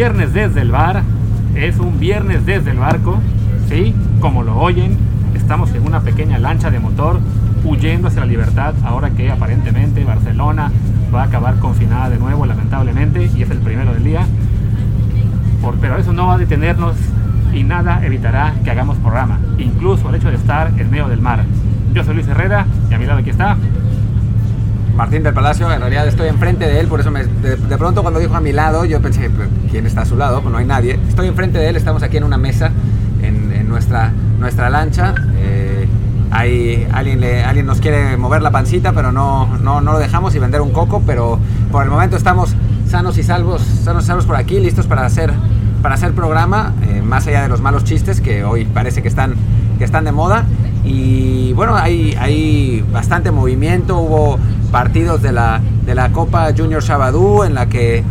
viernes desde el bar, es un viernes desde el barco, ¿sí? Como lo oyen, estamos en una pequeña lancha de motor huyendo hacia la libertad, ahora que aparentemente Barcelona va a acabar confinada de nuevo, lamentablemente, y es el primero del día. Pero eso no va a detenernos y nada evitará que hagamos programa, incluso el hecho de estar en medio del mar. Yo soy Luis Herrera y a mi lado aquí está Martín del Palacio, en realidad estoy enfrente de él, por eso me, de, pronto cuando dijo a mi lado, yo pensé, ¿quién está a su lado? Pues no hay nadie. Estoy enfrente de él, estamos aquí en una mesa, en, nuestra, nuestra lancha. Eh, hay, alguien, le, alguien nos quiere mover la pancita, pero no, no, no, lo dejamos y vender un coco, pero por el momento estamos sanos y salvos, sanos salvos por aquí, listos para hacer, para hacer programa, eh, más allá de los malos chistes que hoy parece que están, que están de moda. Y bueno, hay, hay bastante movimiento, hubo partidos de la, de la Copa Junior Sabadú en la que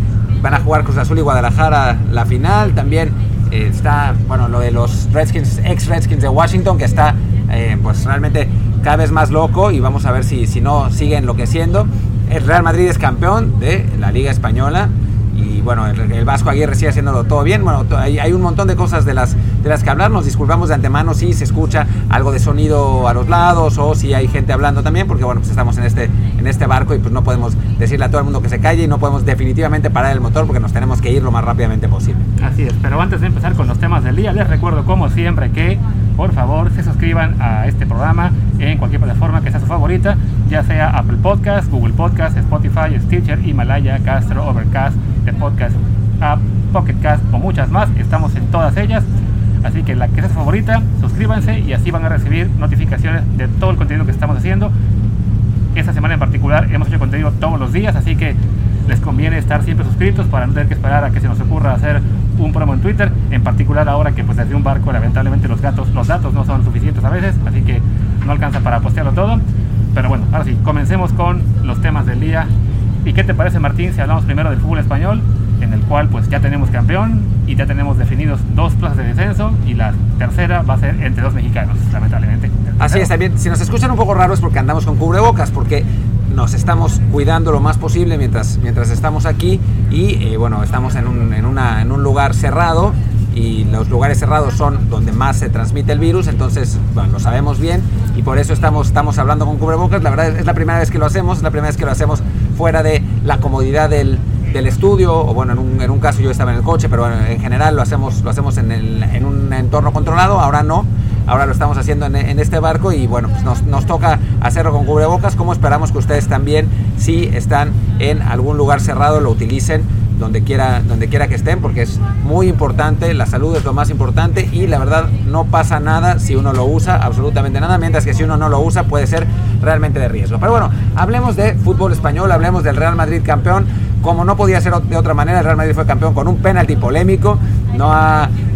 van a jugar Cruz Azul y Guadalajara la final. También eh, está, bueno, lo de los Redskins, ex Redskins de Washington, que está eh, pues realmente cada vez más loco y vamos a ver si, si no sigue enloqueciendo. El Real Madrid es campeón de la Liga Española y bueno, el, Vasco Aguirre sigue haciéndolo todo bien. Bueno, hay, hay, un montón de cosas de las, de las que hablar. Nos disculpamos de antemano si se escucha algo de sonido a los lados o si hay gente hablando también, porque bueno, pues estamos en este, en este barco y pues no podemos decirle a todo el mundo que se calle y no podemos definitivamente parar el motor porque nos tenemos que ir lo más rápidamente posible. Así es, pero antes de empezar con los temas del día, les recuerdo como siempre que por favor se suscriban a este programa en cualquier plataforma que sea su favorita, ya sea Apple Podcast, Google Podcast, Spotify, Stitcher, Himalaya, Castro, Overcast, The Podcast App, Pocket Cast o muchas más. Estamos en todas ellas. Así que la que sea su favorita, suscríbanse y así van a recibir notificaciones de todo el contenido que estamos haciendo. Esta semana en particular hemos hecho contenido todos los días, así que les conviene estar siempre suscritos para no tener que esperar a que se nos ocurra hacer un promo en Twitter, en particular ahora que pues desde un barco lamentablemente los gatos, los datos no son suficientes a veces, así que no alcanza para postearlo todo. Pero bueno, ahora sí, comencemos con los temas del día. ¿Y qué te parece Martín si hablamos primero del fútbol español, en el cual pues ya tenemos campeón y ya tenemos definidos dos plazas de descenso y la tercera va a ser entre dos mexicanos, lamentablemente. Así es, también si nos escuchan un poco raros porque andamos con cubrebocas, porque nos estamos cuidando lo más posible mientras, mientras estamos aquí y eh, bueno, estamos en un, en, una, en un lugar cerrado y los lugares cerrados son donde más se transmite el virus, entonces bueno, lo sabemos bien y por eso estamos, estamos hablando con cubrebocas. La verdad es, la primera vez que lo hacemos, es la primera vez que lo hacemos fuera de la comodidad del, del estudio, o bueno, en un, en un, caso yo estaba en el coche, pero en general lo hacemos, lo hacemos en, el, en un entorno controlado, ahora no ahora lo estamos haciendo en, este barco y bueno, pues nos, nos, toca hacerlo con cubrebocas, como esperamos que ustedes también, si están en algún lugar cerrado, lo utilicen donde quiera, donde quiera que estén, porque es muy importante, la salud es lo más importante y la verdad no pasa nada si uno lo usa, absolutamente nada, mientras que si uno no lo usa puede ser realmente de riesgo. Pero bueno, hablemos de fútbol español, hablemos del Real Madrid campeón, como no podía ser de otra manera, el Real Madrid fue campeón con un penalti polémico, no,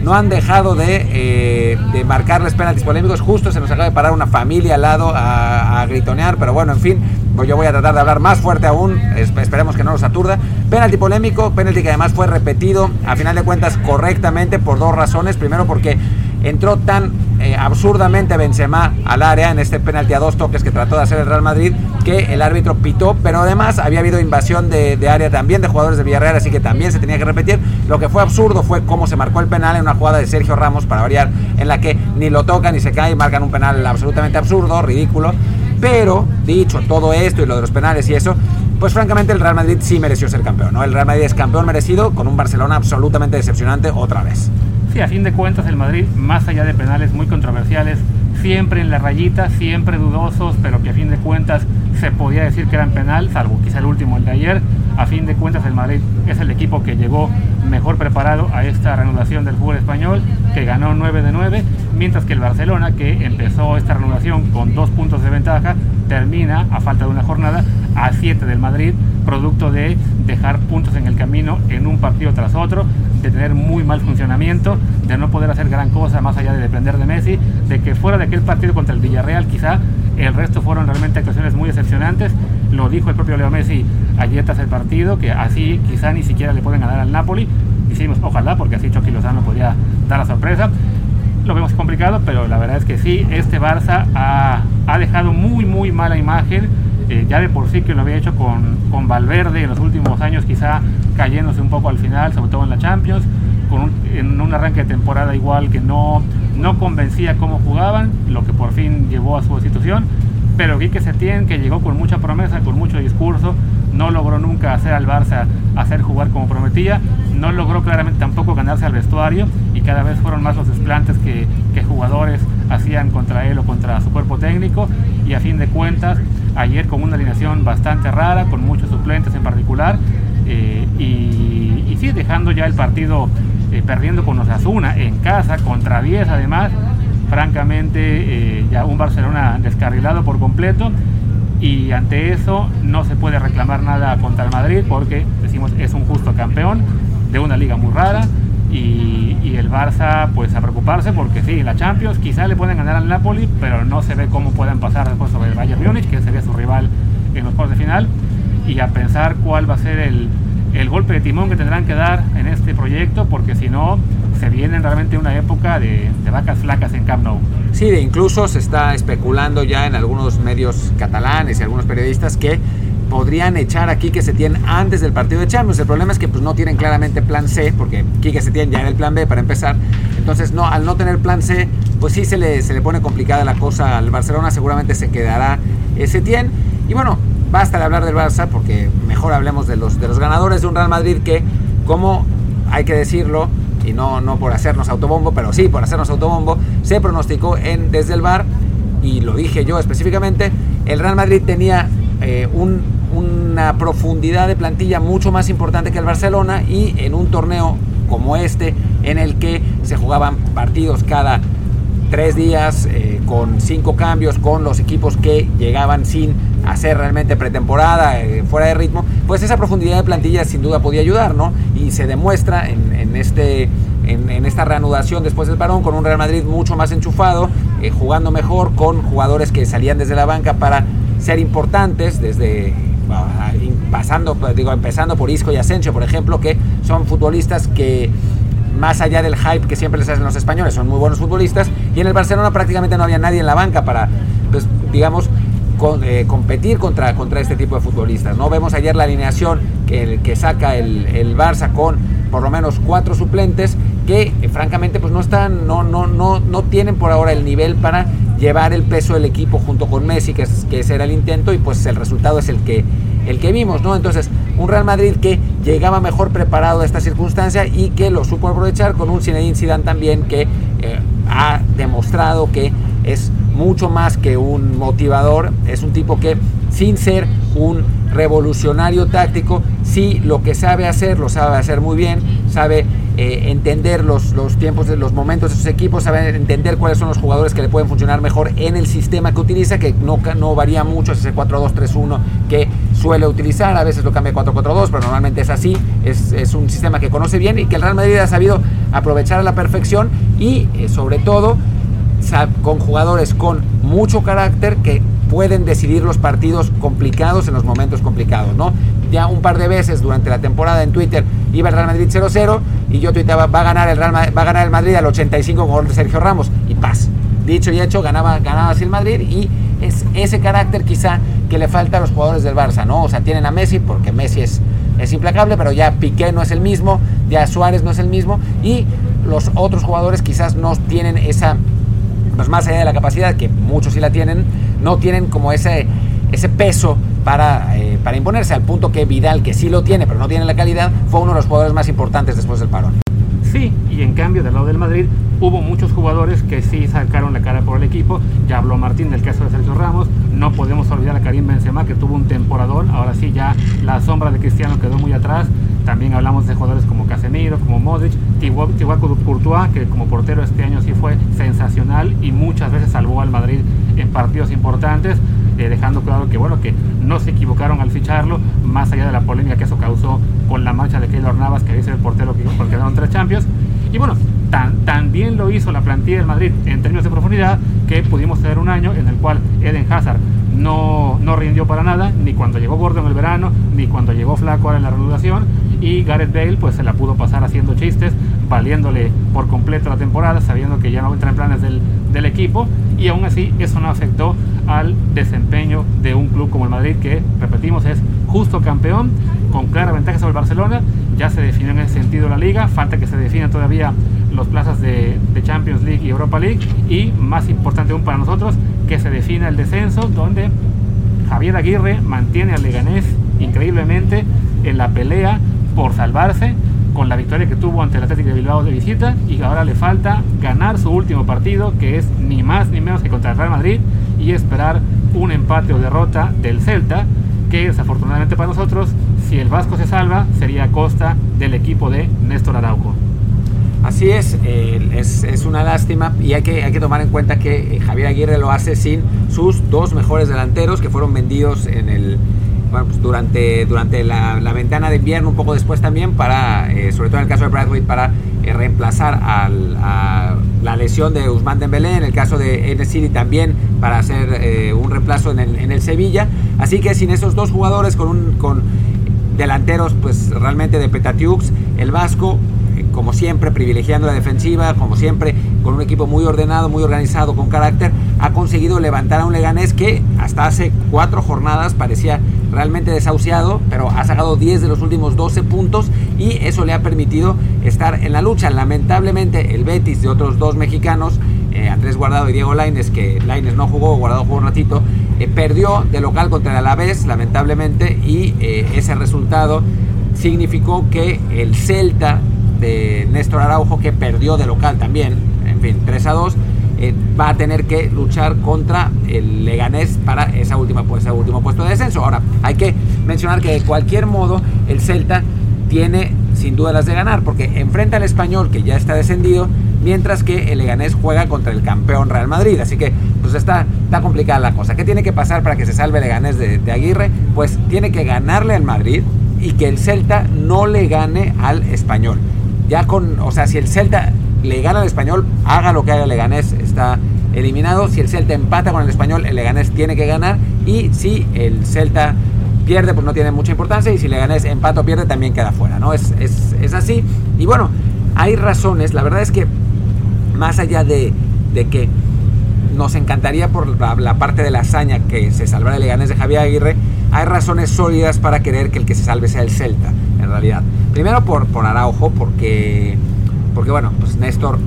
no han dejado de, eh, de marcarles penaltis polémicos, justo se nos acaba de parar una familia al lado a, a gritonear, pero bueno, en fin, pues yo voy a tratar de hablar más fuerte aún, esperemos que no los aturda. Penalti polémico, penalti que además fue repetido, a final de cuentas correctamente por dos razones. Primero porque entró tan eh, absurdamente Benzema al área en este penalti a dos toques que trató de hacer el Real Madrid que el árbitro pitó, pero además había habido invasión de, área también de jugadores de Villarreal, así que también se tenía que repetir. Lo que fue absurdo fue cómo se marcó el penal en una jugada de Sergio Ramos, para variar, en la que ni lo tocan ni se cae y marcan un penal absolutamente absurdo, ridículo. Pero, dicho todo esto y lo de los penales y eso, pues francamente el Real Madrid sí mereció ser campeón, ¿no? El Real Madrid es campeón merecido con un Barcelona absolutamente decepcionante otra vez. Sí, a fin de cuentas el Madrid, más allá de penales muy controversiales, siempre en la rayita, siempre dudosos, pero que a fin de cuentas se podía decir que eran penal, salvo quizá el último, el de ayer. A fin de cuentas el Madrid es el equipo que llegó mejor preparado a esta reanudación del fútbol español, que ganó 9 de 9, mientras que el Barcelona, que empezó esta reanudación con dos puntos de ventaja, termina, a falta de una jornada, a 7 del Madrid, producto de dejar puntos en el camino en un partido tras otro, de tener muy mal funcionamiento, de no poder hacer gran cosa más allá de depender de Messi, de que fuera de aquel partido contra el Villarreal quizá el resto fueron realmente actuaciones muy decepcionantes. Lo dijo el propio Leo Messi ayer tras el partido, que así quizá ni siquiera le pueden ganar al Napoli. Hicimos ojalá, porque así Chucky Lozano podía dar la sorpresa. Lo vemos complicado, pero la verdad es que sí, este Barça ha, ha dejado muy, muy mala imagen eh, ya de por sí que lo había hecho con, con Valverde en los últimos años, quizá cayéndose un poco al final, sobre todo en la Champions, con en un arranque de temporada igual que no, no convencía cómo jugaban, lo que por fin llevó a su destitución. Pero Quique Setién, que llegó con mucha promesa, con mucho discurso, no logró nunca hacer al Barça hacer jugar como prometía, no logró claramente tampoco ganarse al vestuario y cada vez fueron más los desplantes que, jugadores hacían contra él o contra su cuerpo técnico y a fin de cuentas ayer con una alineación bastante rara, con muchos suplentes en particular eh, y, y, sí dejando ya el partido eh, perdiendo con Osasuna en casa contra 10 además. Francamente eh, ya un Barcelona descarrilado por completo. Y ante eso no se puede reclamar nada contra el Madrid porque decimos es un justo campeón de una liga muy rara. Y, el Barça pues a preocuparse porque sí, la Champions quizá le pueden ganar al Napoli pero no se ve cómo puedan pasar después sobre el Bayern Múnich que sería su rival en los cuartos de final. Y a pensar cuál va a ser el, el golpe de timón que tendrán que dar en este proyecto porque si no se viene realmente una época de, vacas flacas en Camp Nou. Sí, de incluso se está especulando ya en algunos medios catalanes y algunos periodistas que podrían echar a Quique Setién antes del partido de Champions. El problema es que pues, no tienen claramente plan C, porque Quique Setién ya era el plan B para empezar. Entonces, no, al no tener plan C, pues sí se le, se le pone complicada la cosa al Barcelona. Seguramente se quedará Setién. Y bueno, basta de hablar del Barça, porque mejor hablemos de los, de los ganadores de un Real Madrid que, como hay que decirlo, y no, no por hacernos autobombo, pero sí por hacernos autobombo, se pronosticó en, desde el bar, y lo dije yo específicamente, el Real Madrid tenía eh, un, una profundidad de plantilla mucho más importante que el Barcelona y en un torneo como este, en el que se jugaban partidos cada tres días, eh, con cinco cambios, con los equipos que llegaban sin hacer realmente pretemporada, eh, fuera de ritmo, pues esa profundidad de plantilla sin duda podía ayudar, ¿no? Y se demuestra en, en este, en, en, esta reanudación después del parón con un Real Madrid mucho más enchufado, eh, jugando mejor, con jugadores que salían desde la banca para ser importantes, desde pasando, digo, empezando por Isco y Asensio, por ejemplo, que son futbolistas que más allá del hype que siempre les hacen los españoles, son muy buenos futbolistas, y en el Barcelona prácticamente no había nadie en la banca para, pues, digamos, eh, competir contra, contra este tipo de futbolistas. ¿no? Vemos ayer la alineación que, que saca el, el, Barça con por lo menos cuatro suplentes que eh, francamente pues no están, no, no, no, no tienen por ahora el nivel para llevar el peso del equipo junto con Messi, que, es, que ese era el intento, y pues el resultado es el que, el que vimos, ¿no? Entonces, un Real Madrid que llegaba mejor preparado a esta circunstancia y que lo supo aprovechar con un Zinedine Zidane también que eh, ha demostrado que es mucho más que un motivador, es un tipo que sin ser un revolucionario táctico, sí lo que sabe hacer, lo sabe hacer muy bien, sabe eh, entender los, los tiempos, los momentos de sus equipos, sabe entender cuáles son los jugadores que le pueden funcionar mejor en el sistema que utiliza, que no, no varía mucho, es ese 4-2-3-1 que suele utilizar, a veces lo cambia 4-4-2, pero normalmente es así, es, es, un sistema que conoce bien y que el Real Madrid ha sabido aprovechar a la perfección y eh, sobre todo con jugadores con mucho carácter que pueden decidir los partidos complicados en los momentos complicados, ¿no? Ya un par de veces durante la temporada en Twitter iba el Real Madrid 0-0 y yo tuiteaba, va a ganar el Real Madrid, va a ganar el Madrid al 85 con Sergio Ramos y paz. Dicho y hecho, ganaba, ganaba así el Madrid y es ese carácter quizá que le falta a los jugadores del Barça, ¿no? O sea, tienen a Messi porque Messi es, es implacable, pero ya Piqué no es el mismo, ya Suárez no es el mismo y los otros jugadores quizás no tienen esa pues más allá de la capacidad, que muchos sí la tienen, no tienen como ese, ese peso para, eh, para imponerse, al punto que Vidal, que sí lo tiene, pero no tiene la calidad, fue uno de los jugadores más importantes después del parón. Sí, y en cambio del lado del Madrid hubo muchos jugadores que sí sacaron la cara por el equipo. Ya habló Martín del caso de Sergio Ramos. No podemos olvidar a Karim Benzema que tuvo un temporador. Ahora sí ya la sombra de Cristiano quedó muy atrás. También hablamos de jugadores como Casemiro, como Modric, Thibaut Courtois, que como portero este año sí fue sensacional y muchas veces salvó al Madrid en partidos importantes, eh, dejando claro que bueno que no se equivocaron al ficharlo, más allá de la polémica que eso causó con la marcha de Keylor Navas, que dice el portero que quedaron tres Champions. Y bueno, también lo hizo la plantilla del Madrid en términos de profundidad que pudimos tener un año en el cual Eden Hazard no, no rindió para nada, ni cuando llegó Gordo en el verano, ni cuando llegó Flaco ahora en la reanudación. Y Gareth Bale pues se la pudo pasar haciendo chistes, valiéndole por completo la temporada, sabiendo que ya no entra en planes del, del equipo. Y aún así eso no afectó al desempeño de un club como el Madrid, que, repetimos, es justo campeón, con clara ventaja sobre el Barcelona. Ya se definió en ese sentido la liga, falta que se definan todavía los plazas de, de Champions League y Europa League. Y más importante aún para nosotros, que se defina el descenso, donde Javier Aguirre mantiene al Leganés increíblemente en la pelea por salvarse con la victoria que tuvo ante el Atlético de Bilbao de visita y ahora le falta ganar su último partido que es ni más ni menos que contra el Real Madrid y esperar un empate o derrota del Celta que desafortunadamente para nosotros si el Vasco se salva sería a costa del equipo de Néstor Araujo. Así es, es, es, una lástima y hay que, hay que tomar en cuenta que eh, Javier Aguirre lo hace sin sus dos mejores delanteros que fueron vendidos en el, pues durante, durante la, la, ventana de invierno, un poco después también, para, eh, sobre todo en el caso de Bradley, para eh, reemplazar al, a la lesión de Usman Dembélé, en el caso de N también para hacer eh, un reemplazo en el, en el, Sevilla. Así que sin esos dos jugadores con, un, con delanteros pues realmente de Petatiux, el Vasco como siempre, privilegiando la defensiva, como siempre, con un equipo muy ordenado, muy organizado, con carácter, ha conseguido levantar a un Leganés que hasta hace cuatro jornadas parecía realmente desahuciado, pero ha sacado 10 de los últimos 12 puntos y eso le ha permitido estar en la lucha. Lamentablemente, el Betis de otros dos mexicanos, eh, Andrés Guardado y Diego Laines, que Laines no jugó, Guardado jugó un ratito, eh, perdió de local contra el Alavés, lamentablemente, y eh, ese resultado significó que el Celta de Néstor Araujo, que perdió de local también, en fin, 3 a 2, eh, va a tener que luchar contra el Leganés para esa última, ese último puesto de descenso. Ahora, hay que mencionar que de cualquier modo el Celta tiene sin duda las de ganar, porque enfrenta al español que ya está descendido, mientras que el Leganés juega contra el campeón Real Madrid. Así que pues está, está complicada la cosa. ¿Qué tiene que pasar para que se salve el Leganés de, de Aguirre? Pues tiene que ganarle al Madrid y que el Celta no le gane al español ya con, o sea, si el Celta le gana al español, haga lo que haga el Leganés, está eliminado. Si el Celta empata con el español, el Leganés tiene que ganar. Y si el Celta pierde, pues no tiene mucha importancia. Y si el Leganés empata o pierde, también queda fuera, ¿no? Es, es, es así. Y bueno, hay razones. La verdad es que más allá de, de que nos encantaría por la, parte de la hazaña que se salvara el Leganés de Javier Aguirre, hay razones sólidas para querer que el que se salve sea el Celta, en realidad. Primero por, por Araujo, porque, porque bueno, pues Néstor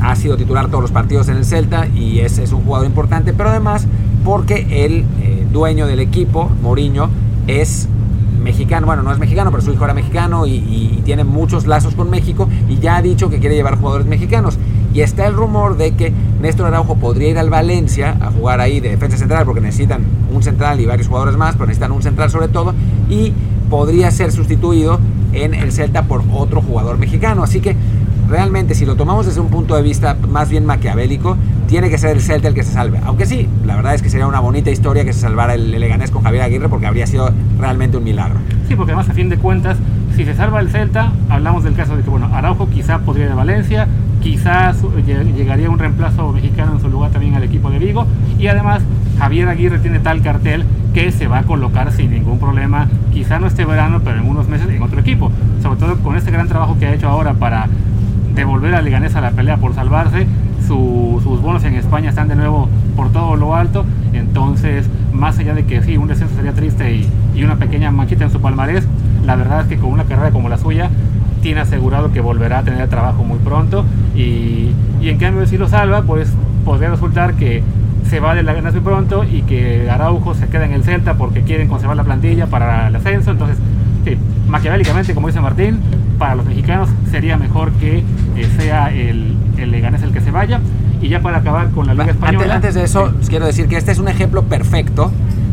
ha sido titular todos los partidos en el Celta y es, es un jugador importante, pero además porque el eh, dueño del equipo, Mourinho, es mexicano, bueno, no es mexicano, pero su hijo era mexicano y, y, tiene muchos lazos con México y ya ha dicho que quiere llevar jugadores mexicanos. Y está el rumor de que Néstor Araujo podría ir al Valencia a jugar ahí de defensa central porque necesitan un central y varios jugadores más, pero necesitan un central sobre todo y podría ser sustituido en el Celta por otro jugador mexicano. Así que realmente si lo tomamos desde un punto de vista más bien maquiavélico, tiene que ser el Celta el que se salve. Aunque sí, la verdad es que sería una bonita historia que se salvara el Leganés con Javier Aguirre porque habría sido realmente un milagro. Sí, porque además a fin de cuentas, si se salva el Celta, hablamos del caso de que bueno, Araujo quizá podría ir a Valencia, quizás llegaría un reemplazo mexicano en su lugar también al equipo de Vigo y además Javier Aguirre tiene tal cartel que se va a colocar sin ningún problema, quizá no este verano, pero en unos meses en otro equipo, sobre todo con este gran trabajo que ha hecho ahora para devolver a Leganés a la pelea por salvarse, su, sus bonos en España están de nuevo por todo lo alto, entonces más allá de que sí, un descenso sería triste y, y una pequeña manchita en su palmarés, la verdad es que con una carrera como la suya, tiene asegurado que volverá a tener trabajo muy pronto. Y, y en cambio si lo salva, pues podría resultar que se va de la ganas muy pronto y que Araujo se queda en el Celta porque quieren conservar la plantilla para el ascenso. Entonces, sí, maquiavélicamente, como dice Martín, para los mexicanos sería mejor que eh, sea el, el Leganés el que se vaya. Y ya para acabar con la Liga Española. Antes, antes de eso, sí. quiero decir que este es un ejemplo perfecto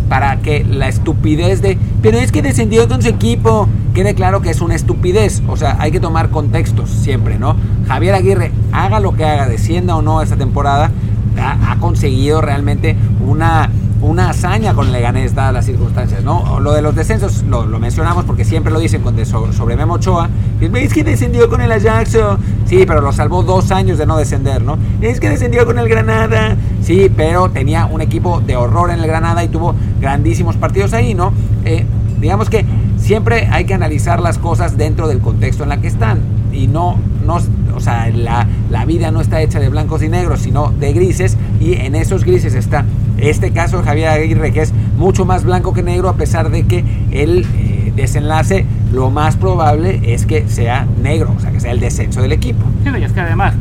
para que la estupidez de, pero es que descendió con su equipo, quede claro que es una estupidez. O sea, hay que tomar contextos siempre, ¿no? Javier Aguirre, haga lo que haga, descienda o no esta temporada, ha, ha conseguido realmente una, una hazaña con Leganés dadas las circunstancias, ¿no? Lo de los descensos lo, mencionamos porque siempre lo dicen con sobre, Memo Ochoa. Es que descendió con el Ajax. Sí, pero lo salvó dos años de no descender, ¿no? Es que descendió con el Granada. Sí, pero tenía un equipo de horror en el Granada y tuvo grandísimos partidos ahí, ¿no? Eh, digamos que siempre hay que analizar las cosas dentro del contexto en la que están y no, no o sea, la, la vida no está hecha de blancos y negros, sino de grises y en esos grises está este caso de Javier Aguirre, que es mucho más blanco que negro, a pesar de que el eh, desenlace lo más probable es que sea negro, o sea, que sea el descenso del equipo. Sí, y es que además,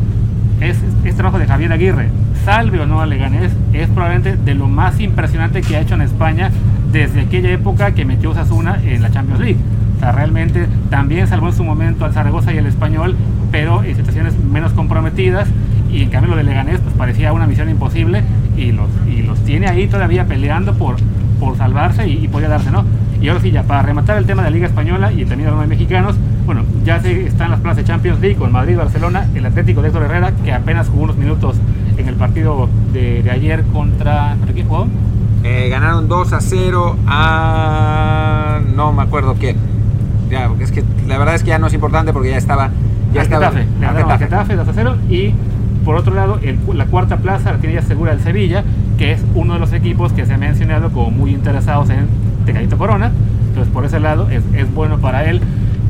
es, es trabajo de Javier Aguirre, salve o no a Leganés, es probablemente de lo más impresionante que ha hecho en España desde aquella época que metió Osasuna en la Champions League. O sea, realmente también salvó en su momento al Zaragoza y al Español, pero en situaciones menos comprometidas. Y en cambio lo de Leganés pues parecía una misión imposible y los, y los tiene ahí todavía peleando por, por salvarse y, y podía darse, ¿no? Y ahora sí, ya para rematar el tema de la Liga Española y también de los mexicanos, bueno, ya se están las plazas de Champions League con Madrid, Barcelona, el Atlético de Héctor Herrera, que apenas jugó unos minutos en el partido de, de ayer contra... ¿Contra quién jugó? Eh, ganaron 2 a 0 a... no me acuerdo quién. Ya, porque es que la verdad es que ya no es importante porque ya estaba... Ya al estaba Getafe, le ganaron Getafe. Getafe 2 a 0 y por otro lado la cuarta plaza la tiene ya segura el Sevilla, que es uno de los equipos que se ha mencionado como muy interesados en Tecadito Corona, entonces por ese lado es, bueno para él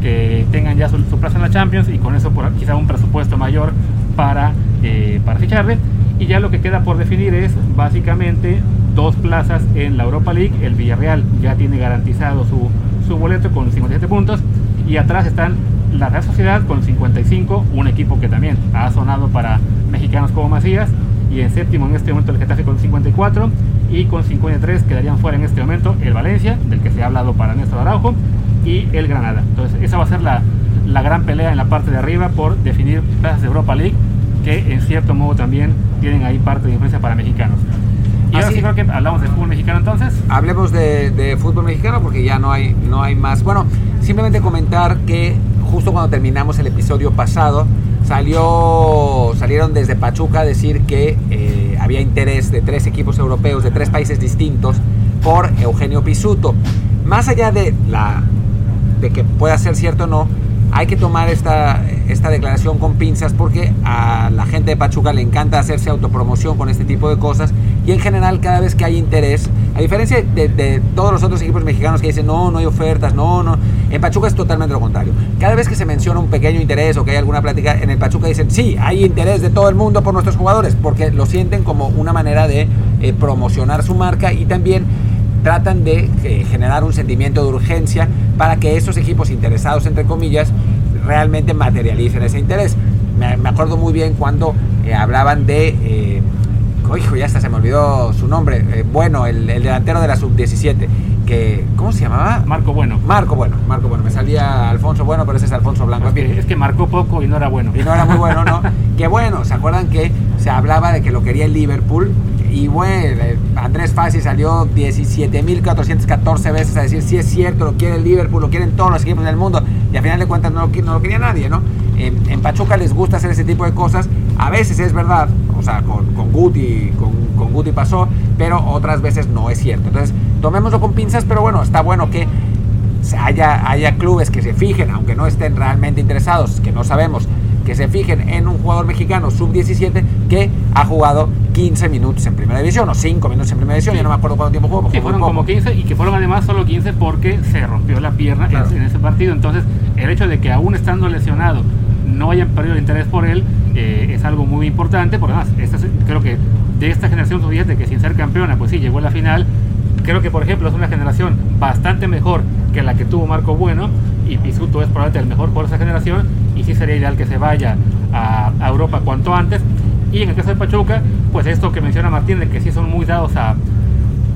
que tengan ya su, su plaza en la Champions y con eso por, quizá un presupuesto mayor para, eh, para ficharle. Y ya lo que queda por definir es básicamente dos plazas en la Europa League, el Villarreal ya tiene garantizado su, su boleto con 57 puntos y atrás están la Real Sociedad con 55, un equipo que también ha sonado para mexicanos como Macías, y en séptimo en este momento el Getafe con 54, y con 53 quedarían fuera en este momento el Valencia, del que se ha hablado para Néstor Araujo, y el Granada. Entonces esa va a ser la, la gran pelea en la parte de arriba por definir plazas de Europa League, que en cierto modo también tienen ahí parte de influencia para mexicanos. Y ahora Así- sí creo que hablamos de fútbol mexicano entonces. Hablemos de, de fútbol mexicano porque ya no hay, no hay más. Bueno, simplemente comentar que justo cuando terminamos el episodio pasado, salió, salieron desde Pachuca a decir que eh, había interés de tres equipos europeos de tres países distintos por Eugenio Pisuto. Más allá de, la, de que pueda ser cierto o no, hay que tomar esta, esta declaración con pinzas porque a la gente de Pachuca le encanta hacerse autopromoción con este tipo de cosas y en general cada vez que hay interés, a diferencia de, de todos los otros equipos mexicanos que dicen no, no hay ofertas, no, no, en Pachuca es totalmente lo contrario. Cada vez que se menciona un pequeño interés o que hay alguna plática en el Pachuca dicen sí, hay interés de todo el mundo por nuestros jugadores porque lo sienten como una manera de eh, promocionar su marca y también tratan de eh, generar un sentimiento de urgencia para que esos equipos interesados, entre comillas, realmente materialicen ese interés. Me, me acuerdo muy bien cuando eh, hablaban de, eh, oh, hijo, ya hasta se me olvidó su nombre, eh, bueno, el, el delantero de la sub-17, que, ¿cómo se llamaba? Marco Bueno. Marco Bueno, Marco Bueno, me salía Alfonso Bueno, pero ese es Alfonso Blanco. Es que, es que marcó poco y no era bueno. Y no era muy bueno, ¿no? que bueno, ¿se acuerdan que se hablaba de que lo quería el Liverpool? Y bueno, Andrés Fassi salió 17.414 veces a decir si es cierto, lo quiere Liverpool, lo quieren todos los equipos del mundo. Y al final de cuentas no lo, no lo quería nadie, ¿no? En, en Pachuca les gusta hacer ese tipo de cosas. A veces es verdad, o sea, con, con Guti, con, con Guti pasó, pero otras veces no es cierto. Entonces, tomémoslo con pinzas, pero bueno, está bueno que haya, haya clubes que se fijen, aunque no estén realmente interesados, que no sabemos, que se fijen en un jugador mexicano sub-17 que ha jugado 15 minutos en primera división o 5 minutos en primera división, ya no me acuerdo cuánto tiempo jugó. Sí, muy fueron como poco. 15 y que fueron además solo 15 porque se rompió la pierna en- Claro. en, ese partido. Entonces, el hecho de que aún estando lesionado no hayan perdido el interés por él eh, es algo muy importante. Porque además, esta creo que de esta generación sub-17 que sin ser campeona, pues sí, llegó a la final. Creo que, por ejemplo, es una generación bastante mejor que la que tuvo Marco Bueno y Pisuto es probablemente el mejor por esa generación y sí sería ideal que se vaya a, a Europa cuanto antes. Y en el caso de Pachuca, pues esto que menciona Martín, de que sí son muy dados a,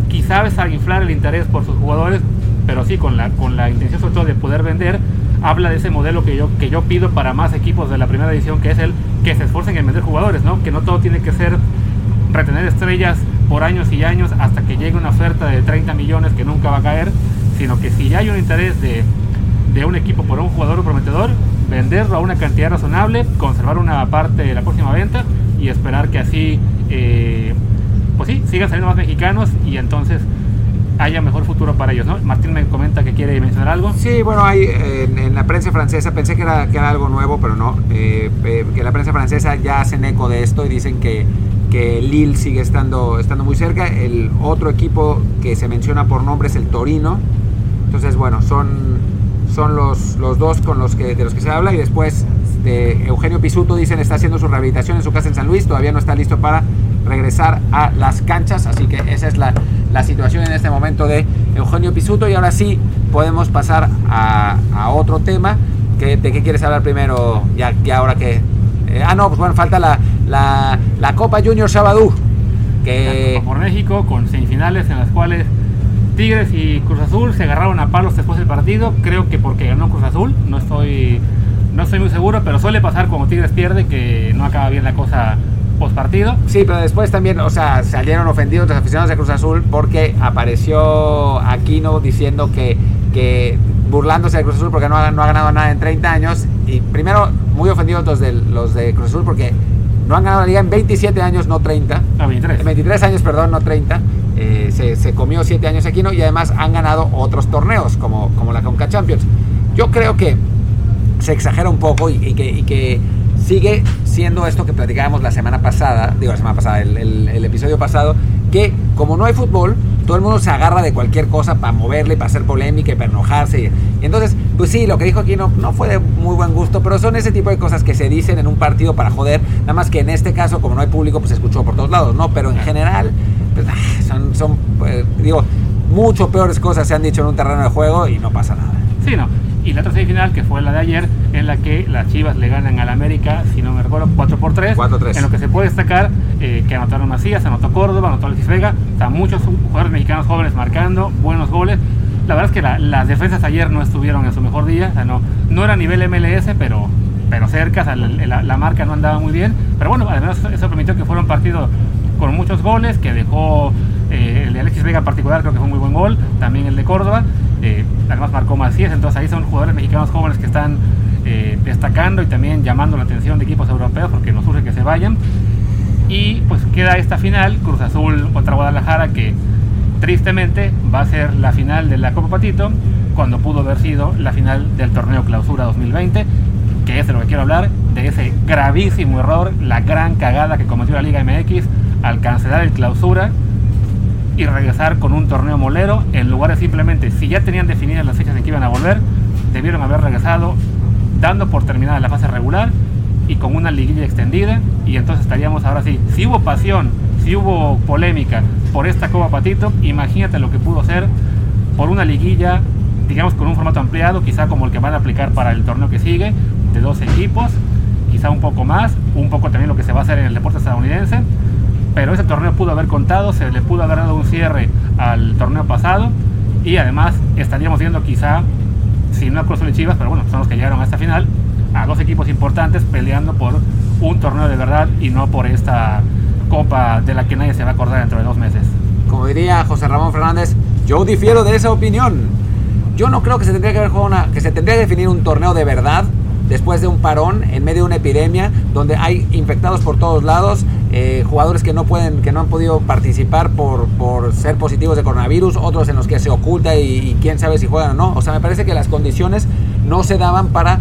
quizás a inflar el interés por sus jugadores, pero sí con la, con la intención sobre todo de poder vender, habla de ese modelo que yo, que yo pido para más equipos de la primera división, que es el que se esfuercen en vender jugadores, ¿no? que no todo tiene que ser retener estrellas por años y años hasta que llegue una oferta de 30 millones que nunca va a caer, sino que si ya hay un interés de, de un equipo por un jugador prometedor, venderlo a una cantidad razonable, conservar una parte de la próxima venta y esperar que así, eh, pues sí, sigan saliendo más mexicanos y entonces haya mejor futuro para ellos, ¿no? Martín me comenta que quiere mencionar algo. Sí, bueno, hay en, en la prensa francesa, pensé que era, que era algo nuevo, pero no, eh, eh, que la prensa francesa ya hacen eco de esto y dicen que, que Lille sigue estando, estando muy cerca. El otro equipo que se menciona por nombre es el Torino. Entonces, bueno, son, son los, los dos con los que, de los que se habla y después de Eugenio Pisuto dicen está haciendo su rehabilitación en su casa en San Luis, todavía no está listo para regresar a las canchas. Así que esa es la, la situación en este momento de Eugenio Pisuto. Y ahora sí podemos pasar a, otro tema. Que, ¿De qué quieres hablar primero? Ya, ya ahora que... eh, ah, no, pues bueno, falta la, la, la Copa Junior Sabadú. Que... por México con semifinales en las cuales Tigres y Cruz Azul se agarraron a palos después del partido. Creo que porque ganó Cruz Azul, no estoy, no estoy muy seguro, pero suele pasar como Tigres pierde que no acaba bien la cosa post partido. Sí, pero después también, o sea, salieron ofendidos los aficionados de Cruz Azul porque apareció Aquino diciendo que, que burlándose de Cruz Azul porque no ha, no ha ganado nada en 30 años. Y primero, muy ofendidos los de, los de Cruz Azul porque no han ganado la liga en 27 años, no 30. A 23. En 23 años, perdón, no 30. Eh, se, se comió 7 años Aquino y además han ganado otros torneos como, como la Conca Champions. Yo creo que se exagera un poco y, y que, y que sigue siendo esto que platicábamos la semana pasada, digo la semana pasada, el, el, el, episodio pasado, que como no hay fútbol, todo el mundo se agarra de cualquier cosa para moverle, para hacer polémica y para enojarse. Y entonces, pues sí, lo que dijo aquí no, no fue de muy buen gusto, pero son ese tipo de cosas que se dicen en un partido para joder, nada más que en este caso, como no hay público, pues se escuchó por todos lados, ¿no? Pero en general, pues, ah, son, son pues, digo, mucho peores cosas se han dicho en un terreno de juego y no pasa nada. Sí, no. Y la otra semifinal, que fue la de ayer, en la que las Chivas le ganan al América, si no me recuerdo, 4 por 3 4-3. En lo que se puede destacar, eh, que anotaron Macías, anotó Córdoba, anotó Alexis Vega, o sea, muchos jugadores mexicanos jóvenes marcando, buenos goles. La verdad es que la, las defensas ayer no estuvieron en su mejor día, o sea, no, no era nivel MLS, pero, pero cerca, o sea, la, la, la, marca no andaba muy bien. Pero bueno, además eso permitió que fuera un partido con muchos goles, que dejó eh, el de Alexis Vega en particular, creo que fue un muy buen gol, también el de Córdoba. Eh, además marcó Macías, entonces ahí son jugadores mexicanos jóvenes que están eh, destacando y también llamando la atención de equipos europeos porque nos urge que se vayan. Y pues queda esta final, Cruz Azul contra Guadalajara, que tristemente va a ser la final de la Copa Patito, cuando pudo haber sido la final del torneo Clausura 2020, que es de lo que quiero hablar, de ese gravísimo error, la gran cagada que cometió la Liga MX al cancelar el Clausura y regresar con un torneo molero en lugar de simplemente, si ya tenían definidas las fechas en que iban a volver, debieron haber regresado dando por terminada la fase regular y con una liguilla extendida y entonces estaríamos ahora sí, si hubo pasión, si hubo polémica por esta Copa Patito, imagínate lo que pudo ser por una liguilla, digamos con un formato ampliado, quizá como el que van a aplicar para el torneo que sigue, de dos equipos, quizá un poco más, un poco también lo que se va a hacer en el deporte estadounidense, pero ese torneo pudo haber contado, se le pudo haber dado un cierre al torneo pasado y además estaríamos viendo quizá, si no Cruz Chivas, pero bueno, son los que llegaron a esta final, a dos equipos importantes peleando por un torneo de verdad y no por esta copa de la que nadie se va a acordar dentro de dos meses. Como diría José Ramón Fernández, yo difiero de esa opinión. Yo no creo que se tendría que se tendría que definir un torneo de verdad después de un parón en medio de una epidemia donde hay infectados por todos lados, eh, jugadores que no pueden, que no han podido participar por, por ser positivos de coronavirus, otros en los que se oculta y, y, quién sabe si juegan o no. O sea, me parece que las condiciones no se daban para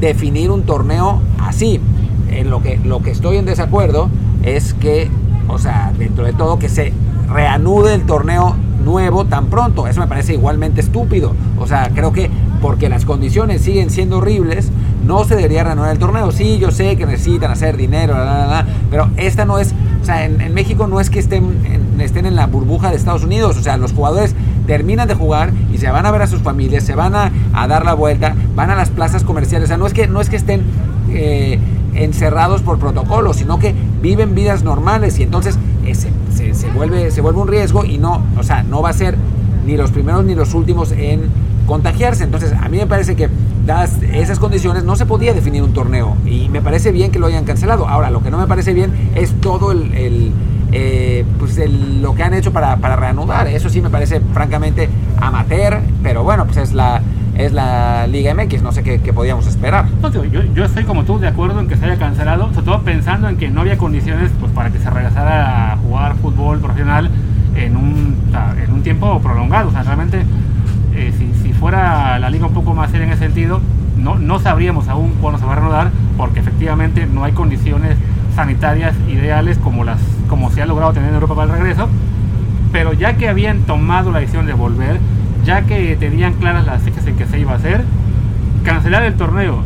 definir un torneo así. En lo que, lo que estoy en desacuerdo es que, o sea, dentro de todo, que se reanude el torneo nuevo tan pronto. Eso me parece igualmente estúpido. O sea, creo que porque las condiciones siguen siendo horribles, no se debería reanudar el torneo. Sí, yo sé que necesitan hacer dinero, bla, bla, bla, pero esta no es, o sea, en, México no es que estén en, estén en la burbuja de Estados Unidos, o sea, los jugadores terminan de jugar y se van a ver a sus familias, se van a, a dar la vuelta, van a las plazas comerciales, o sea, no es que, no es que estén eh, encerrados por protocolo, sino que viven vidas normales y entonces eh, se, se, se, vuelve, se vuelve un riesgo y no, o sea, no va a ser ni los primeros ni los últimos en contagiarse. Entonces, a mí me parece que dadas esas condiciones no se podía definir un torneo y me parece bien que lo hayan cancelado. Ahora, lo que no me parece bien es todo el, el eh, pues el, lo que han hecho para, para, reanudar. Eso sí me parece francamente amateur, pero bueno, pues es la, es la Liga MX, no sé qué, qué podíamos esperar. No, yo, yo, estoy como tú de acuerdo en que se haya cancelado, sobre todo pensando en que no había condiciones pues, para que se regresara a jugar fútbol profesional en un, en un tiempo prolongado. O sea, realmente eh, si, si, fuera la liga un poco más seria en ese sentido, no, no sabríamos aún cuándo se va a reanudar, porque efectivamente no hay condiciones sanitarias ideales como, las, como se ha logrado tener en Europa para el regreso, pero ya que habían tomado la decisión de volver, ya que tenían claras las fechas en que se iba a hacer, cancelar el torneo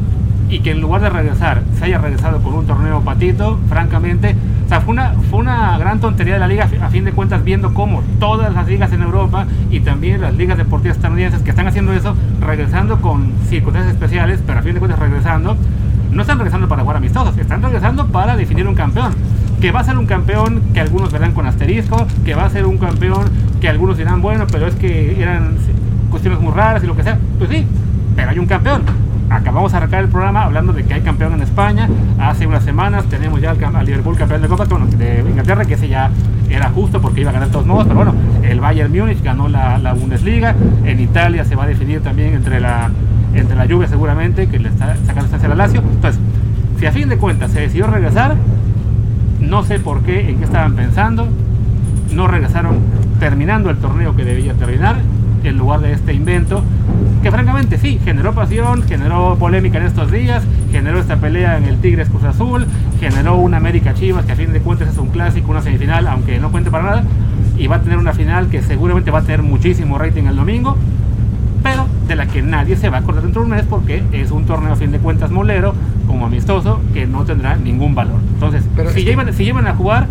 y que en lugar de regresar se haya regresado con un torneo patito, francamente, o sea, fue una, fue una gran tontería de la liga a fin de cuentas viendo cómo todas las ligas en Europa y también las ligas deportivas estadounidenses que están haciendo eso, regresando con circunstancias especiales, pero a fin de cuentas regresando, no están regresando para jugar amistosos, están regresando para definir un campeón. Que va a ser un campeón que algunos verán con asterisco, que va a ser un campeón que algunos dirán, bueno, pero es que eran cuestiones muy raras y lo que sea. Pues sí, pero hay un campeón acabamos de arrancar el programa hablando de que hay campeón en España. Hace unas semanas tenemos ya al, Liverpool campeón de Copa de Inglaterra, que ese ya era justo porque iba a ganar de todos modos. Pero bueno, el Bayern Múnich ganó la, Bundesliga. En Italia se va a definir también entre la, entre la Juve seguramente, que le está sacando estancia al Lazio. Entonces, si a fin de cuentas se decidió regresar, no sé por qué, en qué estaban pensando. No regresaron terminando el torneo que debía terminar en lugar de este invento, que francamente sí, generó pasión, generó polémica en estos días, generó esta pelea en el Tigres Cruz Azul, generó una América Chivas, que a fin de cuentas es un clásico, una semifinal, aunque no cuente para nada, y va a tener una final que seguramente va a tener muchísimo rating el domingo, pero de la que nadie se va a acordar dentro de un mes porque es un torneo a fin de cuentas molero, como amistoso, que no tendrá ningún valor. Entonces, pero si, llevan, si llevan a jugar,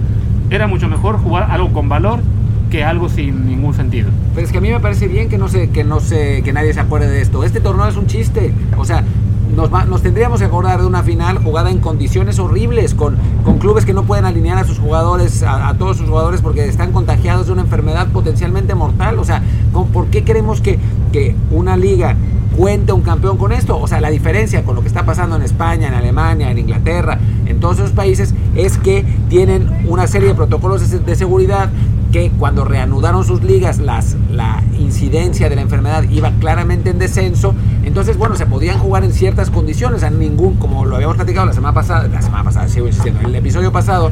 era mucho mejor jugar algo con valor que algo sin ningún sentido. Pero es que a mí me parece bien que no se, que no se, que nadie se acuerde de esto. Este torneo es un chiste. O sea, nos, nos, tendríamos que acordar de una final jugada en condiciones horribles, con, con clubes que no pueden alinear a sus jugadores, a, todos sus jugadores, porque están contagiados de una enfermedad potencialmente mortal. O sea, ¿por qué queremos que, que una liga cuente un campeón con esto? O sea, la diferencia con lo que está pasando en España, en Alemania, en Inglaterra, en todos esos países, es que tienen una serie de protocolos de, de seguridad que cuando reanudaron sus ligas las, la incidencia de la enfermedad iba claramente en descenso, entonces bueno, se podían jugar en ciertas condiciones, a ningún, como lo habíamos platicado la semana pasada, la semana pasada, sigo insistiendo, en el episodio pasado,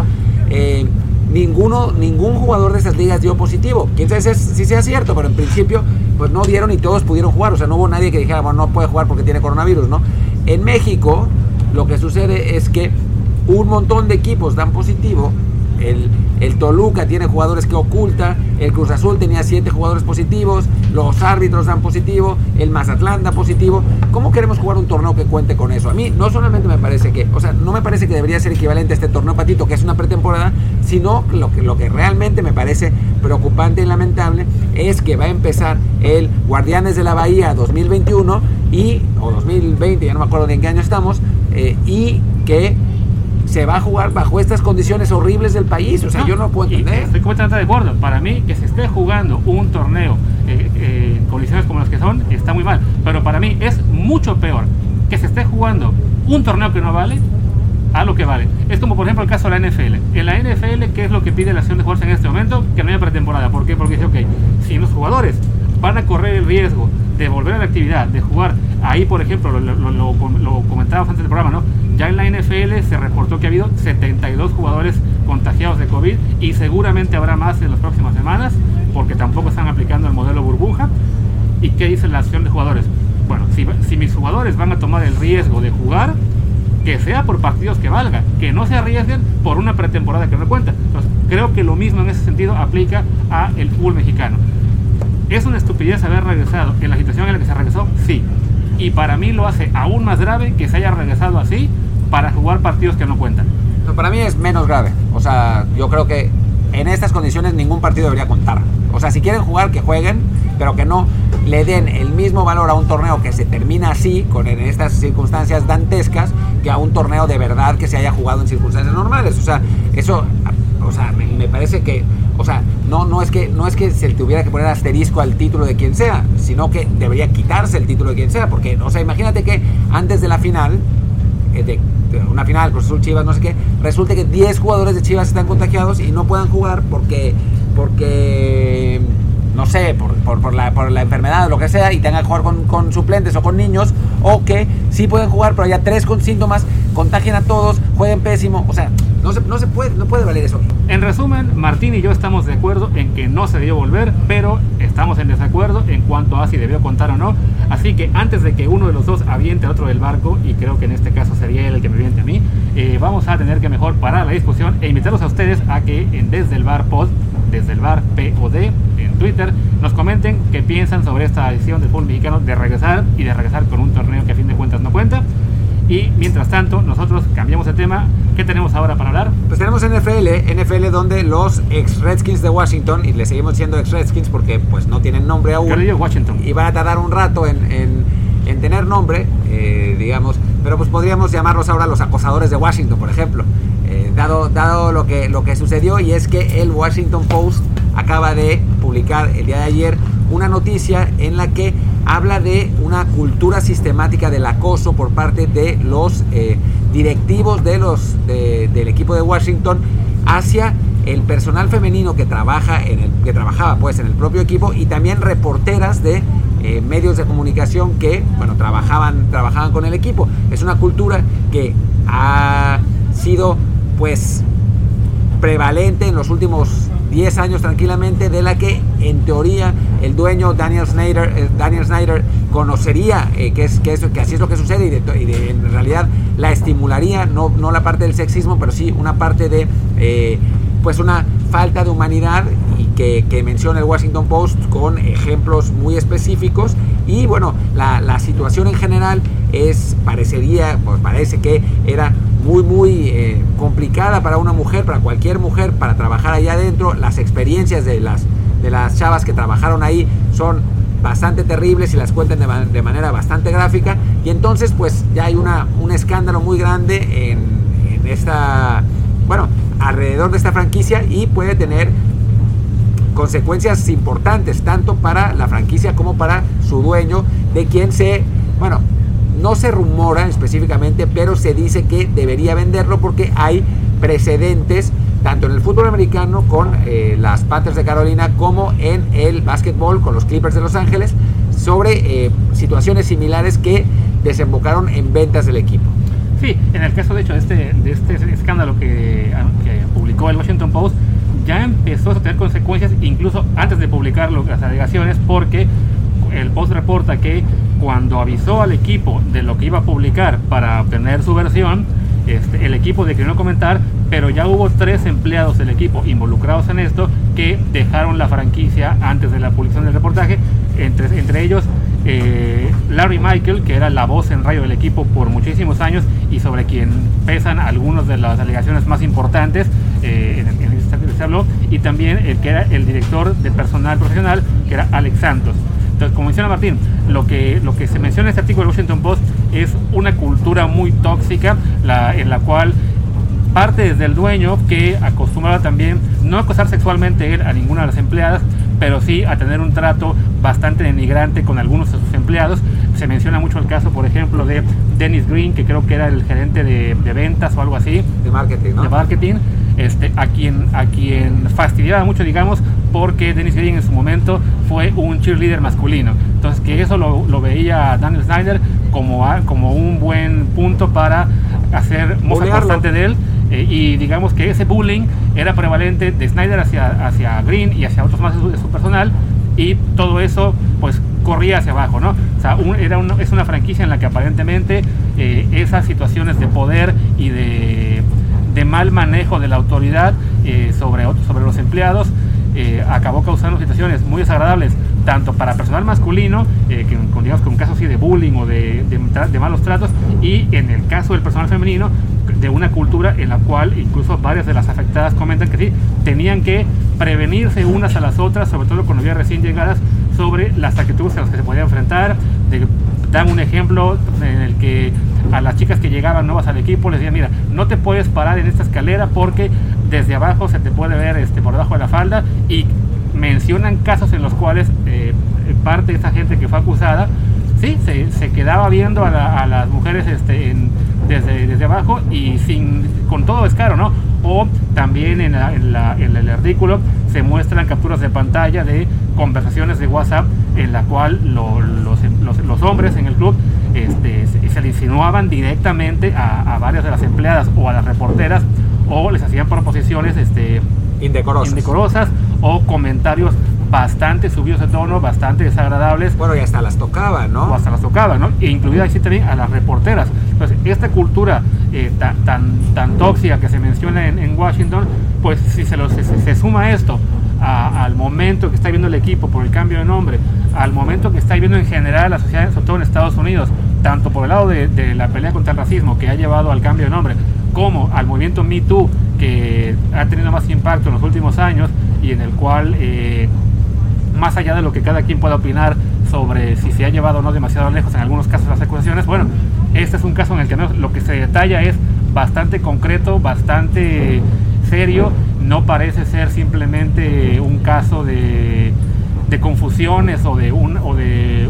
eh, ninguno, ningún jugador de esas ligas dio positivo. Quién sabe si sea cierto, pero en principio pues no dieron y todos pudieron jugar, o sea, no hubo nadie que dijera, bueno, no puede jugar porque tiene coronavirus, ¿no? En México lo que sucede es que un montón de equipos dan positivo, el Toluca tiene jugadores que oculta, el Cruz Azul tenía siete jugadores positivos, los árbitros dan positivo, el Mazatlán da positivo. ¿Cómo queremos jugar un torneo que cuente con eso? A mí no solamente me parece que, o sea, no me parece que debería ser equivalente a este torneo patito, que es una pretemporada, sino lo que, lo que realmente me parece preocupante y lamentable es que va a empezar el Guardianes de la Bahía 2021 y, o 2020, ya no me acuerdo de en qué año estamos, eh, y que se va a jugar bajo estas condiciones horribles del país. O sea, yo no puedo entender. Estoy completamente de acuerdo. Para mí, que se esté jugando un torneo eh, eh, en condiciones como las que son, está muy mal. Pero para mí es mucho peor que se esté jugando un torneo que no vale a lo que vale. Es como por ejemplo el caso de la NFL. En la NFL, ¿qué es lo que pide la acción de jugadores en este momento? Que no haya pretemporada. ¿Por qué? Porque dice, ok, si los jugadores van a correr el riesgo de volver a la actividad, de jugar ahí, por ejemplo, lo, lo, lo, lo comentábamos antes del programa, ¿no? Ya en la NFL se reportó que ha habido 72 jugadores contagiados de COVID y seguramente habrá más en las próximas semanas porque tampoco están aplicando el modelo burbuja. ¿Y qué dice la acción de jugadores? Bueno, si, si mis jugadores van a tomar el riesgo de jugar, que sea por partidos que valga, que no se arriesguen por una pretemporada que no cuenta. Entonces, creo que lo mismo en ese sentido aplica a el fútbol mexicano. ¿Es una estupidez haber regresado en la situación en la que se regresó? Sí. Y para mí lo hace aún más grave que se haya regresado así para jugar partidos que no cuentan. para mí es menos grave. O sea, yo creo que en estas condiciones ningún partido debería contar. O sea, si quieren jugar, que jueguen, pero que no le den el mismo valor a un torneo que se termina así, con en estas circunstancias dantescas, que a un torneo de verdad que se haya jugado en circunstancias normales. O sea, eso, o sea, me, me parece que, o sea, no, no, es que, no es que se tuviera que poner asterisco al título de quien sea, sino que debería quitarse el título de quien sea, porque, o sea, imagínate que antes de la final, eh, de una final, Cruz Azul Chivas, no sé qué, resulta que 10 jugadores de Chivas están contagiados y no puedan jugar porque, porque no sé, por, por, la, por la enfermedad o lo que sea, y tengan que jugar con, con, suplentes o con niños, o que sí pueden jugar, pero haya tres con síntomas, contagien a todos, jueguen pésimo, o sea, no se, no se puede, no puede valer eso. En resumen, Martín y yo estamos de acuerdo en que no se debió volver, pero estamos en desacuerdo en cuanto a si debió contar o no. Así que antes de que uno de los dos aviente al otro del barco, y creo que en este caso sería él el que me aviente a mí, eh, vamos a tener que mejor parar la discusión e invitarlos a ustedes a que en Desde el Bar Pod, desde el Bar POD, en Twitter, nos comenten qué piensan sobre esta decisión del fútbol mexicano de regresar y de regresar con un torneo que a fin de cuentas no cuenta. Y mientras tanto, nosotros cambiamos de tema. ¿Qué tenemos ahora para hablar? Pues tenemos NFL, NFL donde los ex Redskins de Washington, y le seguimos diciendo ex Redskins porque pues no tienen nombre aún. Yo Washington. Y van a tardar un rato en, en, en tener nombre, eh, digamos, pero pues podríamos llamarlos ahora los acosadores de Washington, por ejemplo. Eh, dado dado lo, que, lo que sucedió y es que el Washington Post acaba de publicar el día de ayer una noticia en la que habla de una cultura sistemática del acoso por parte de los eh, directivos de los, de, del equipo de Washington hacia el personal femenino que trabaja en el que trabajaba pues en el propio equipo y también reporteras de eh, medios de comunicación que bueno trabajaban trabajaban con el equipo. Es una cultura que ha sido pues prevalente en los últimos 10 años tranquilamente de la que en teoría el dueño Daniel Snyder, eh, Daniel Snyder conocería eh, que, es, que, es, que así es lo que sucede y, de, en realidad la estimularía, no, no la parte del sexismo, pero sí una parte de eh, pues una falta de humanidad que, que, menciona el Washington Post con ejemplos muy específicos y bueno, la, la situación en general es, parecería, pues parece que era muy muy eh, complicada para una mujer, para cualquier mujer, para trabajar allá adentro. Las experiencias de las, de las chavas que trabajaron ahí son bastante terribles y las cuentan de, de manera bastante gráfica. Y entonces pues ya hay una, un escándalo muy grande en, en esta, bueno, alrededor de esta franquicia y puede tener consecuencias importantes tanto para la franquicia como para su dueño, de quien se, bueno, no se rumora específicamente, pero se dice que debería venderlo porque hay precedentes tanto en el fútbol americano con eh, las Panthers de Carolina como en el básquetbol con los Clippers de Los Ángeles sobre eh, situaciones similares que desembocaron en ventas del equipo. Sí, en el caso de hecho de este, de este escándalo que, que publicó el Washington Post, ya empezó a tener consecuencias incluso antes de publicarlo las alegaciones porque el Post reporta que cuando avisó al equipo de lo que iba a publicar para obtener su versión, este, el equipo declinó comentar, pero ya hubo tres empleados del equipo involucrados en esto que dejaron la franquicia antes de la publicación del reportaje, entre, entre ellos eh, Larry Michael, que era la voz en radio del equipo por muchísimos años y sobre quien pesan algunas de las alegaciones más importantes eh, en, en se habló, y también el que era el director de personal profesional, que era Alex Santos. Entonces, como menciona Martín, lo que, lo que se menciona en este artículo del Washington Post es una cultura muy tóxica la, en la cual parte desde el dueño que acostumbraba también no acosar sexualmente él a ninguna de las empleadas, pero sí a tener un trato bastante denigrante con algunos de sus empleados. Se menciona mucho el caso, por ejemplo, de Dennis Green, que creo que era el gerente de, de ventas o algo así. De marketing, ¿no? De marketing. Este, a, quien, a quien fastidiaba mucho, digamos, porque Dennis Green en su momento fue un cheerleader masculino. Entonces, que eso lo, lo veía Daniel Snyder como, a, como un buen punto para hacer mofa constante de él. Eh, y digamos que ese bullying era prevalente de Snyder hacia, hacia Green y hacia otros más de su, de su personal. Y todo eso, pues, corría hacia abajo, ¿no? O sea, un, era un, es una franquicia en la que aparentemente eh, esas situaciones de poder y de mal manejo de la autoridad eh, sobre, sobre los empleados eh, acabó causando situaciones muy desagradables tanto para personal masculino, eh, que, con, digamos, con casos así de bullying o de, malos tratos, y en el caso del personal femenino, de una cultura en la cual incluso varias de las afectadas comentan que sí, tenían que prevenirse unas a las otras, sobre todo cuando había recién llegadas, sobre las actitudes a las que se podían enfrentar. Dan un ejemplo en el que a las chicas que llegaban nuevas al equipo les decían, mira, no te puedes parar en esta escalera porque desde abajo se te puede ver este, por debajo de la falda y mencionan casos en los cuales eh, parte de esa gente que fue acusada, sí, se, quedaba viendo a, la, las mujeres este, desde, desde abajo y sin, con todo descaro, ¿no? O también la, la, en el artículo se muestran capturas de pantalla de conversaciones de WhatsApp en la cual lo, los, los, los, hombres en el club este, se, le insinuaban directamente a, a, varias de las empleadas o a las reporteras o les hacían proposiciones este, indecorosas. indecorosas o comentarios bastante subidos de tono, bastante desagradables. Bueno, y hasta las tocaba, ¿no? O hasta las tocaba, ¿no? E incluida así también a las reporteras. Entonces, esta cultura eh, tan, tan, tan, tóxica que se menciona en, en Washington, pues si se, lo, se, se suma esto a, al momento que está viendo el equipo por el cambio de nombre, al momento que está viendo en general la sociedad, sobre todo en Estados Unidos, tanto por el lado de, la pelea contra el racismo que ha llevado al cambio de nombre, como al movimiento Me Too, que ha tenido más impacto en los últimos años y en el cual, eh, más allá de lo que cada quien pueda opinar sobre si se ha llevado o no demasiado lejos en algunos casos las acusaciones, bueno, este es un caso en el que lo que se detalla es bastante concreto, bastante serio, no parece ser simplemente un caso de, de confusiones o de, un, o de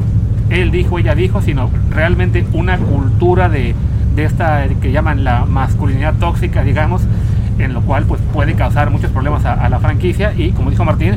él dijo, ella dijo, sino realmente una cultura de, de esta que llaman la masculinidad tóxica, digamos, en lo cual pues puede causar muchos problemas a, la franquicia. Y como dijo Martín,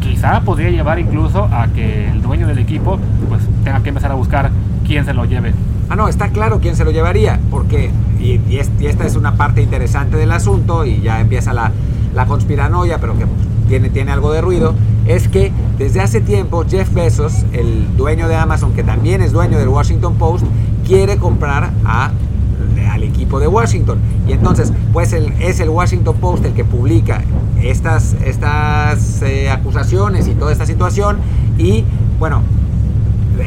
quizá podría llevar incluso a que el dueño del equipo pues tenga que empezar a buscar quién se lo lleve. Ah, no, está claro quién se lo llevaría, porque, y, esta es una parte interesante del asunto, y ya empieza la, la conspiranoia, pero que tiene, tiene algo de ruido, es que desde hace tiempo Jeff Bezos, el dueño de Amazon, que también es dueño del Washington Post, quiere comprar a, al equipo de Washington. Y entonces, pues el, es el Washington Post el que publica estas, estas eh, acusaciones y toda esta situación. Y bueno,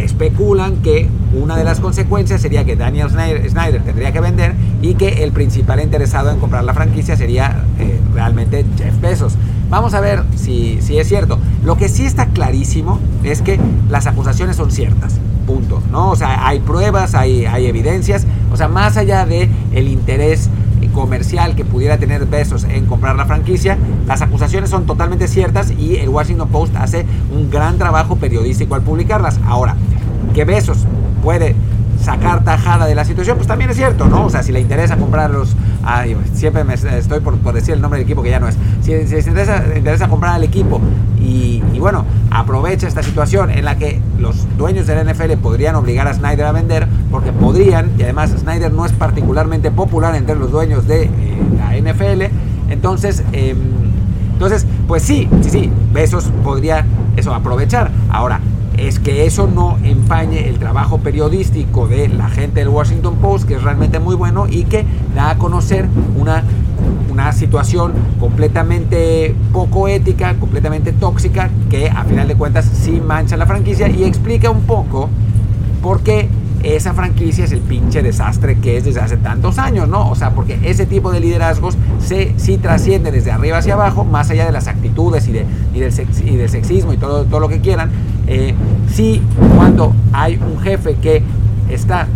especulan que una de las consecuencias sería que Daniel Snyder, tendría que vender y que el principal interesado en comprar la franquicia sería eh, realmente Jeff Bezos. Vamos a ver si, si, es cierto. Lo que sí está clarísimo es que las acusaciones son ciertas. Punto. ¿no? O sea, hay pruebas, hay, hay evidencias. O sea, más allá de el interés comercial que pudiera tener Bezos en comprar la franquicia, las acusaciones son totalmente ciertas y el Washington Post hace un gran trabajo periodístico al publicarlas. Ahora, que Bezos puede sacar tajada de la situación, pues también es cierto, ¿no? O sea, si le interesa comprarlos, siempre me estoy por, decir el nombre del equipo que ya no es, si, si interesa, comprar al equipo y, y, bueno, aprovecha esta situación en la que los dueños del NFL podrían obligar a Snyder a vender, porque podrían, y además Snyder no es particularmente popular entre los dueños de eh, la NFL, entonces, em, entonces, pues sí, sí, sí, Besos podría eso aprovechar. Ahora, es que eso no empañe el trabajo periodístico de la gente del Washington Post, que es realmente muy bueno y que da a conocer una, una situación completamente poco ética, completamente tóxica, que a final de cuentas sí mancha la franquicia y explica un poco por qué esa franquicia es el pinche desastre que es desde hace tantos años, ¿no? O sea, porque ese tipo de liderazgos se, sí trasciende desde arriba hacia abajo, más allá de las actitudes y, de, y, del, y del sexismo y todo, todo lo que quieran. Eh, sí, cuando hay un jefe que está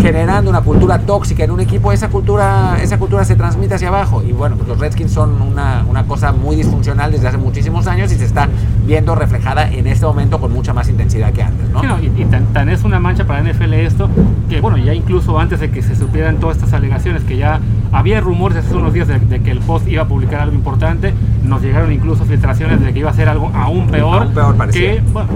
generando una cultura tóxica en un equipo, esa cultura, esa cultura se transmite hacia abajo. Y bueno, pues los Redskins son una, una, cosa muy disfuncional desde hace muchísimos años y se está viendo reflejada en este momento con mucha más intensidad que antes. ¿no? y, tan, es una mancha para NFL esto que, bueno, ya incluso antes de que se supieran todas estas alegaciones, que ya había rumores hace unos días de, que el Post iba a publicar algo importante, nos llegaron incluso filtraciones de que iba a ser algo aún peor. Aún peor que bueno,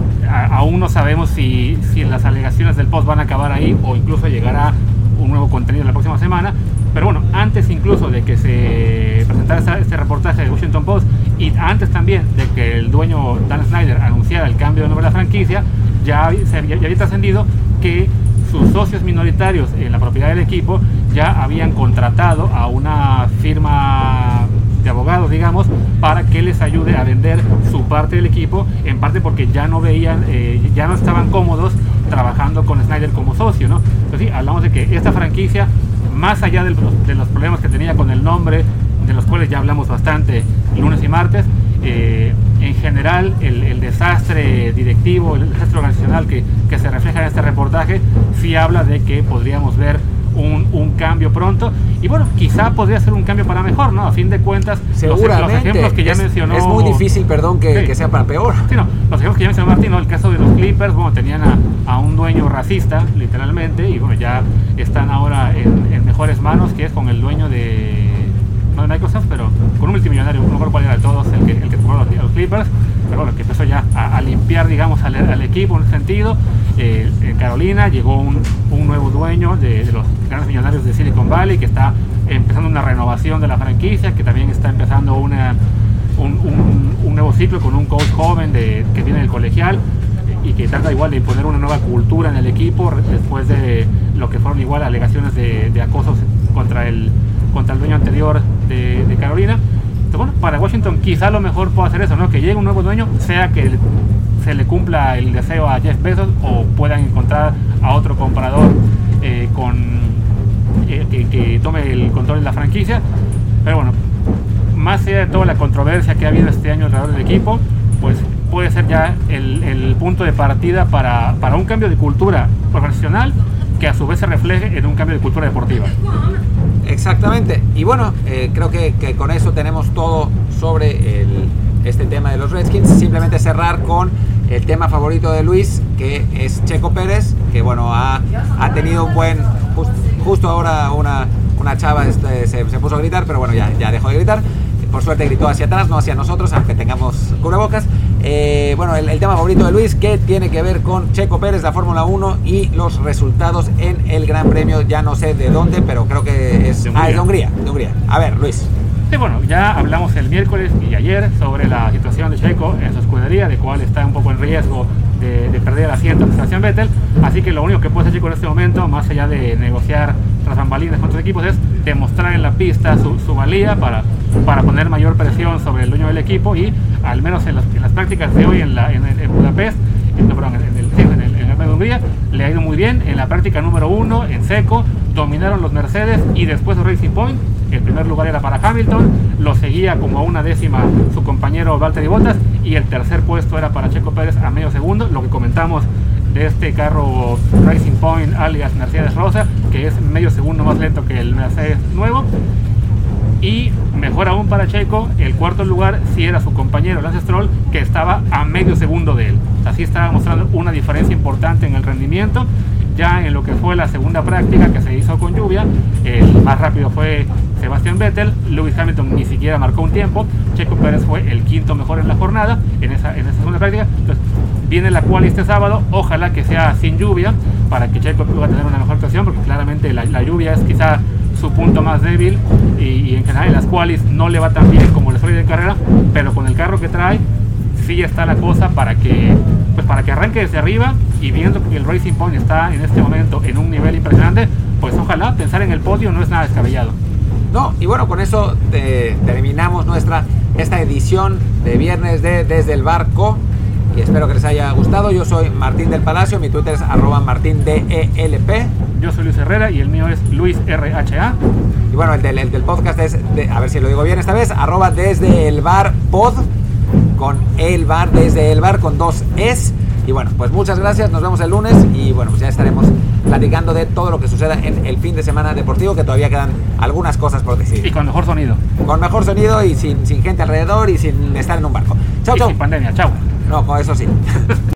aún no sabemos si, si las alegaciones del Post van a acabar ahí o incluso llegar un nuevo contenido la próxima semana. Pero bueno, antes incluso de que se presentara este reportaje de Washington Post y antes también de que el dueño Dan Snyder anunciara el cambio de nombre de la franquicia, ya, se, ya, había trascendido que sus socios minoritarios en la propiedad del equipo ya habían contratado a una firma de abogados, digamos, para que les ayude a vender su parte del equipo, en parte porque ya no veían, eh, ya no estaban cómodos trabajando con Snyder como socio, ¿no? Entonces sí, hablamos de que esta franquicia, más allá de los, problemas que tenía con el nombre, de los cuales ya hablamos bastante lunes y martes, eh, en general el, desastre directivo, el desastre organizacional que, que, se refleja en este reportaje, sí habla de que podríamos ver un, un, cambio pronto. Y bueno, quizá podría ser un cambio para mejor, ¿no? A fin de cuentas, Seguramente. Los, ejemplos que ya es, mencionó. Es muy difícil, perdón, que, que sea para peor. Sí, no, los ejemplos que ya mencionó Martín, ¿no? el caso de los Clippers, bueno, tenían a, a un dueño racista, literalmente, y bueno, ya están ahora en, en mejores manos, que es con el dueño de no de Microsoft, pero con un multimillonario, no recuerdo cuál era de todos, el que, el que los, los Clippers, pero bueno, que empezó ya a, a limpiar, digamos, al, al, equipo en ese sentido. Eh, en Carolina llegó un, nuevo dueño de, los grandes millonarios de Silicon Valley, que está empezando una renovación de la franquicia, que también está empezando un, un, nuevo ciclo con un coach joven que viene del colegial y que trata igual de imponer una nueva cultura en el equipo después de lo que fueron igual alegaciones de, de acoso contra el, contra el dueño anterior de, Carolina. Entonces, bueno, para Washington quizá lo mejor pueda hacer eso, ¿no? Que llegue un nuevo dueño, sea que se le cumpla el deseo a Jeff Bezos o puedan encontrar a otro comprador eh, con, eh, que, que tome el control de la franquicia. Pero bueno, más allá de toda la controversia que ha habido este año alrededor del equipo, pues puede ser ya el, el punto de partida para, para, un cambio de cultura profesional que a su vez se refleje en un cambio de cultura deportiva. Exactamente. Y bueno, eh, creo que, que, con eso tenemos todo sobre el, este tema de los Redskins. Simplemente cerrar con el tema favorito de Luis, que es Checo Pérez, que bueno, ha, ha tenido un buen, just, justo ahora una, una chava este, se, se, puso a gritar, pero bueno, ya, ya dejó de gritar. Por suerte gritó hacia atrás, no hacia nosotros, aunque tengamos cubrebocas. Eh, bueno, el, el, tema favorito de Luis, que tiene que ver con Checo Pérez, la Fórmula 1 y los resultados en el Gran Premio, ya no sé de dónde, pero creo que es, de ah, es de Hungría, de Hungría. A ver, Luis. Sí, bueno, ya hablamos el miércoles y ayer sobre la situación de Checo en su escudería, de cual está un poco en riesgo de, de perder el asiento en Sebastián Vettel. Así que lo único que puede hacer Checo en este momento, más allá de negociar tras bambalinas con otros equipos, es demostrar en la pista su, su valía para, para poner mayor presión sobre el dueño del equipo y al menos en las, en las prácticas de hoy en, la, en, en Budapest, en, perdón, en el, en el, el de Hungría, le ha ido muy bien. En la práctica número uno, en seco, dominaron los Mercedes y después de Racing Point el primer lugar era para Hamilton, lo seguía como a una décima su compañero Valtteri Bottas y el tercer puesto era para Checo Pérez a medio segundo, lo que comentamos de este carro Racing Point alias Mercedes Rosa, que es medio segundo más lento que el Mercedes nuevo. Y mejor aún para Checo, el cuarto lugar sí era su compañero Lance Stroll, que estaba a medio segundo de él. Así estaba mostrando una diferencia importante en el rendimiento ya en lo que fue la segunda práctica que se hizo con lluvia, el más rápido fue Sebastián Vettel, Lewis Hamilton ni siquiera marcó un tiempo, Checo Pérez fue el quinto mejor en la jornada, en esa, en esa segunda práctica, entonces viene la cual este sábado, ojalá que sea sin lluvia, para que Checo pueda tener una mejor actuación, porque claramente la, lluvia es quizá su punto más débil y, y, en general en las cuales no le va tan bien como le suele de carrera, pero con el carro que trae sí está la cosa para que pues para que arranque desde arriba y viendo que el Racing Point está en este momento en un nivel impresionante, pues ojalá pensar en el podio no es nada descabellado. No, y bueno, con eso te, terminamos nuestra esta edición de viernes de Desde el Barco y espero que les haya gustado. Yo soy Martín del Palacio, mi Twitter es arroba martindelp. Yo soy Luis Herrera y el mío es Luis RHA. Y bueno, el del, el del podcast es, de, a ver si lo digo bien esta vez, arroba desde el bar pod con el bar, desde el bar con dos es. Y bueno, pues muchas gracias, nos vemos el lunes y bueno, pues ya estaremos platicando de todo lo que suceda en el fin de semana deportivo, que todavía quedan algunas cosas por decir. Y con mejor sonido. Con mejor sonido y sin, sin gente alrededor y sin estar en un barco. Chao, chao. Sin pandemia, chao. No, con eso sí.